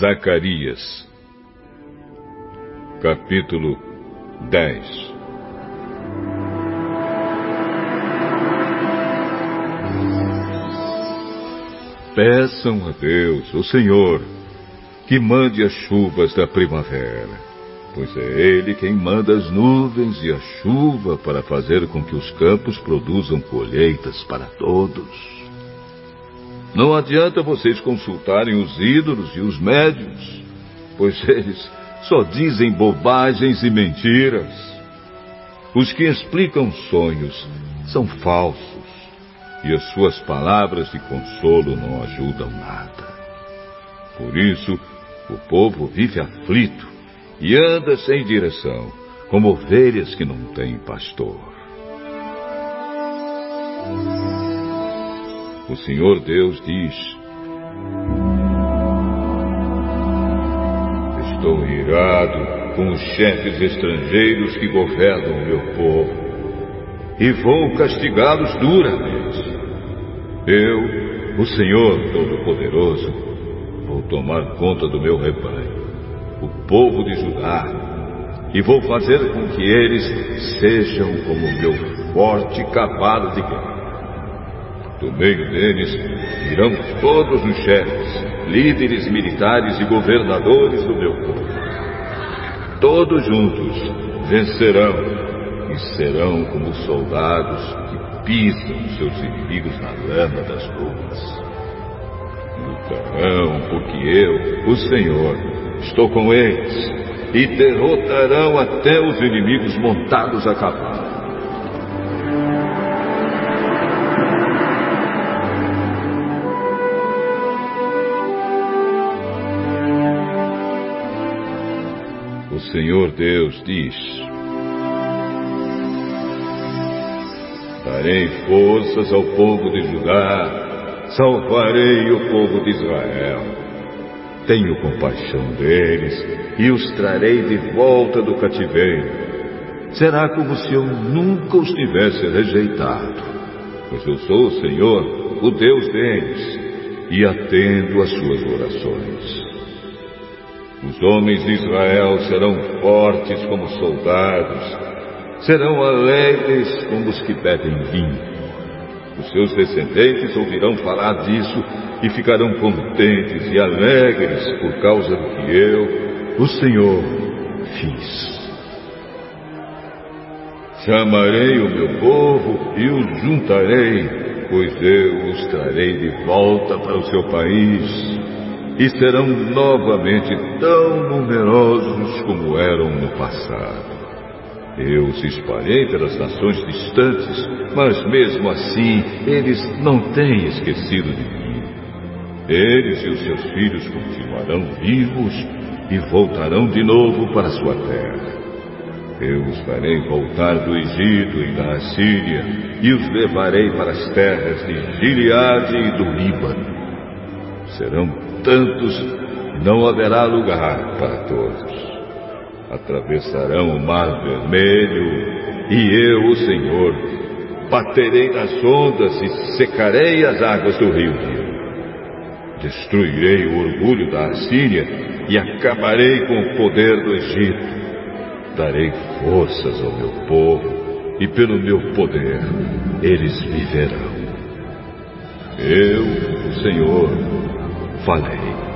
Zacarias, capítulo 10 Peçam a Deus, o Senhor, que mande as chuvas da primavera, pois é Ele quem manda as nuvens e a chuva para fazer com que os campos produzam colheitas para todos. Não adianta vocês consultarem os ídolos e os médios, pois eles só dizem bobagens e mentiras. Os que explicam sonhos são falsos e as suas palavras de consolo não ajudam nada. Por isso, o povo vive aflito e anda sem direção, como ovelhas que não têm pastor. O Senhor Deus diz: Estou irado com os chefes estrangeiros que governam o meu povo e vou castigá-los duramente. Eu, o Senhor Todo-Poderoso, vou tomar conta do meu rebanho, o povo de Judá, e vou fazer com que eles sejam como o meu forte cavalo de guerra. Do meio deles irão todos os chefes, líderes militares e governadores do meu povo. Todos juntos vencerão e serão como soldados que pisam seus inimigos na lama das ruas. Lutarão porque eu, o Senhor, estou com eles e derrotarão até os inimigos montados a cavalo. Senhor Deus diz: Darei forças ao povo de Judá, salvarei o povo de Israel. Tenho compaixão deles e os trarei de volta do cativeiro. Será como se eu nunca os tivesse rejeitado, pois eu sou o Senhor, o Deus deles, e atendo às suas orações. Os homens de Israel serão fortes como soldados, serão alegres como os que bebem vinho. Os seus descendentes ouvirão falar disso e ficarão contentes e alegres por causa do que eu, o Senhor, fiz. Chamarei o meu povo e os juntarei, pois eu os trarei de volta para o seu país e serão novamente tão numerosos como eram no passado. Eu os espalhei pelas nações distantes, mas mesmo assim eles não têm esquecido de mim. Eles e os seus filhos continuarão vivos e voltarão de novo para sua terra. Eu os farei voltar do Egito e da Assíria e os levarei para as terras de Gileade e do Líbano. Serão tantos, não haverá lugar para todos. Atravessarão o mar vermelho, e eu, o Senhor, baterei nas ondas e secarei as águas do rio Nilo. Destruirei o orgulho da Assíria e acabarei com o poder do Egito. Darei forças ao meu povo, e pelo meu poder eles viverão. Eu, o Senhor, 范雷